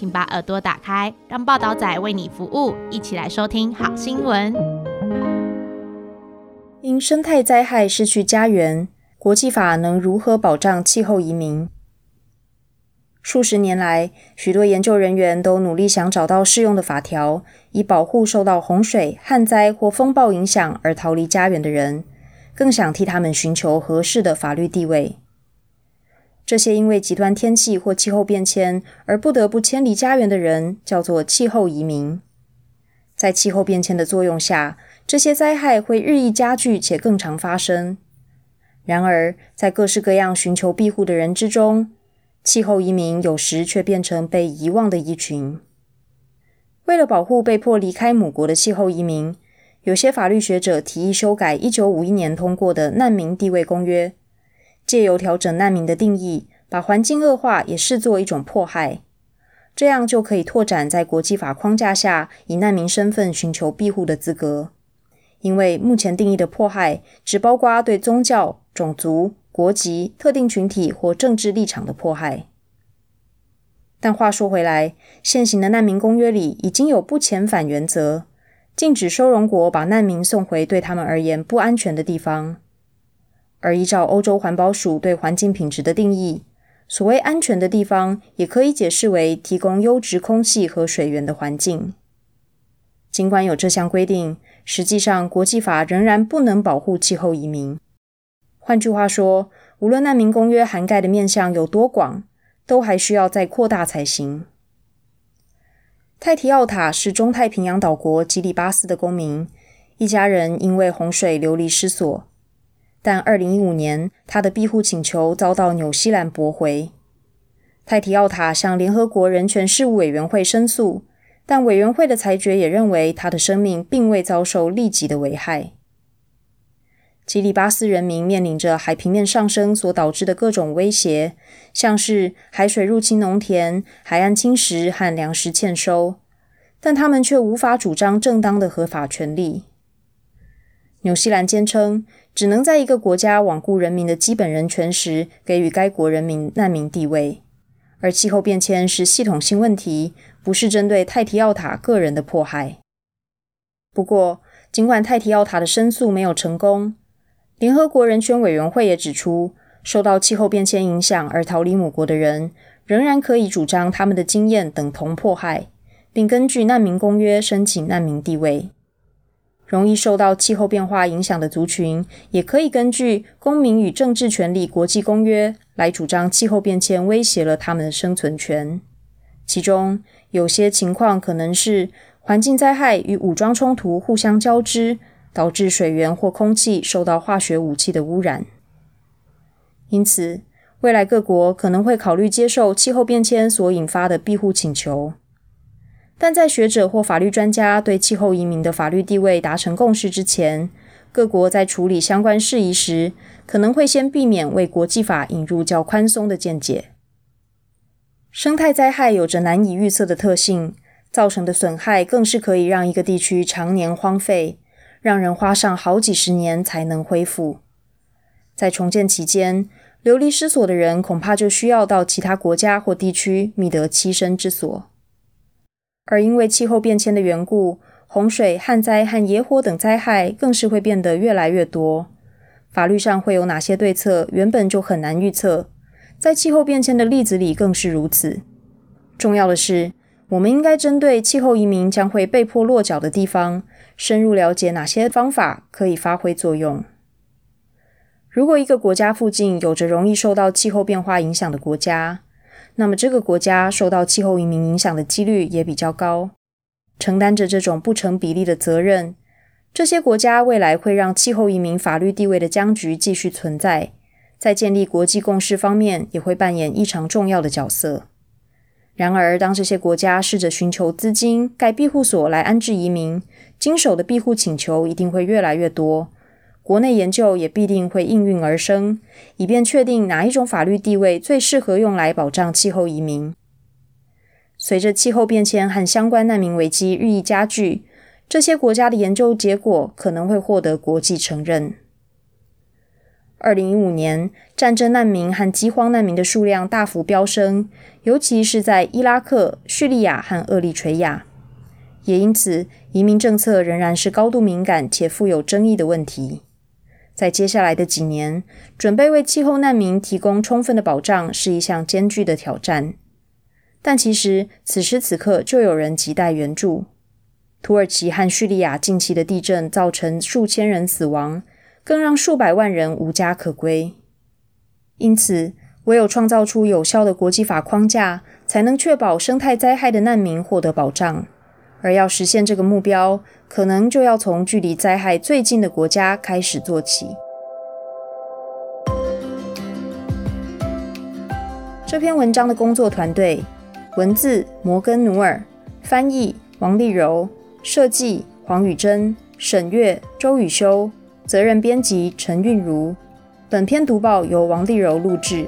请把耳朵打开，让报道仔为你服务，一起来收听好新闻。因生态灾害失去家园，国际法能如何保障气候移民？数十年来，许多研究人员都努力想找到适用的法条，以保护受到洪水、旱灾或风暴影响而逃离家园的人，更想替他们寻求合适的法律地位。这些因为极端天气或气候变迁而不得不迁离家园的人，叫做气候移民。在气候变迁的作用下，这些灾害会日益加剧且更常发生。然而，在各式各样寻求庇护的人之中，气候移民有时却变成被遗忘的一群。为了保护被迫离开母国的气候移民，有些法律学者提议修改1951年通过的《难民地位公约》。借由调整难民的定义，把环境恶化也视作一种迫害，这样就可以拓展在国际法框架下以难民身份寻求庇护的资格。因为目前定义的迫害只包括对宗教、种族、国籍、特定群体或政治立场的迫害。但话说回来，现行的难民公约里已经有不遣返原则，禁止收容国把难民送回对他们而言不安全的地方。而依照欧洲环保署对环境品质的定义，所谓安全的地方，也可以解释为提供优质空气和水源的环境。尽管有这项规定，实际上国际法仍然不能保护气候移民。换句话说，无论难民公约涵盖的面向有多广，都还需要再扩大才行。泰提奥塔是中太平洋岛国吉里巴斯的公民，一家人因为洪水流离失所。但二零一五年，他的庇护请求遭到纽西兰驳回。泰提奥塔向联合国人权事务委员会申诉，但委员会的裁决也认为他的生命并未遭受立即的危害。吉里巴斯人民面临着海平面上升所导致的各种威胁，像是海水入侵农田、海岸侵蚀和粮食欠收，但他们却无法主张正当的合法权利。纽西兰坚称，只能在一个国家罔顾人民的基本人权时，给予该国人民难民地位。而气候变迁是系统性问题，不是针对泰提奥塔个人的迫害。不过，尽管泰提奥塔的申诉没有成功，联合国人权委员会也指出，受到气候变迁影响而逃离母国的人，仍然可以主张他们的经验等同迫害，并根据难民公约申请难民地位。容易受到气候变化影响的族群，也可以根据《公民与政治权利国际公约》来主张气候变迁威胁了他们的生存权。其中有些情况可能是环境灾害与武装冲突互相交织，导致水源或空气受到化学武器的污染。因此，未来各国可能会考虑接受气候变迁所引发的庇护请求。但在学者或法律专家对气候移民的法律地位达成共识之前，各国在处理相关事宜时，可能会先避免为国际法引入较宽松的见解。生态灾害有着难以预测的特性，造成的损害更是可以让一个地区常年荒废，让人花上好几十年才能恢复。在重建期间，流离失所的人恐怕就需要到其他国家或地区觅得栖身之所。而因为气候变迁的缘故，洪水、旱灾和野火等灾害更是会变得越来越多。法律上会有哪些对策，原本就很难预测，在气候变迁的例子里更是如此。重要的是，我们应该针对气候移民将会被迫落脚的地方，深入了解哪些方法可以发挥作用。如果一个国家附近有着容易受到气候变化影响的国家，那么，这个国家受到气候移民影响的几率也比较高，承担着这种不成比例的责任。这些国家未来会让气候移民法律地位的僵局继续存在，在建立国际共识方面也会扮演异常重要的角色。然而，当这些国家试着寻求资金盖庇护所来安置移民，经手的庇护请求一定会越来越多。国内研究也必定会应运而生，以便确定哪一种法律地位最适合用来保障气候移民。随着气候变迁和相关难民危机日益加剧，这些国家的研究结果可能会获得国际承认。二零一五年，战争难民和饥荒难民的数量大幅飙升，尤其是在伊拉克、叙利亚和厄立垂亚。也因此，移民政策仍然是高度敏感且富有争议的问题。在接下来的几年，准备为气候难民提供充分的保障是一项艰巨的挑战。但其实，此时此刻就有人亟待援助。土耳其和叙利亚近期的地震造成数千人死亡，更让数百万人无家可归。因此，唯有创造出有效的国际法框架，才能确保生态灾害的难民获得保障。而要实现这个目标，可能就要从距离灾害最近的国家开始做起。这篇文章的工作团队：文字摩根努尔，翻译王丽柔，设计黄宇珍，审阅周宇修，责任编辑陈韵如。本篇读报由王丽柔录制。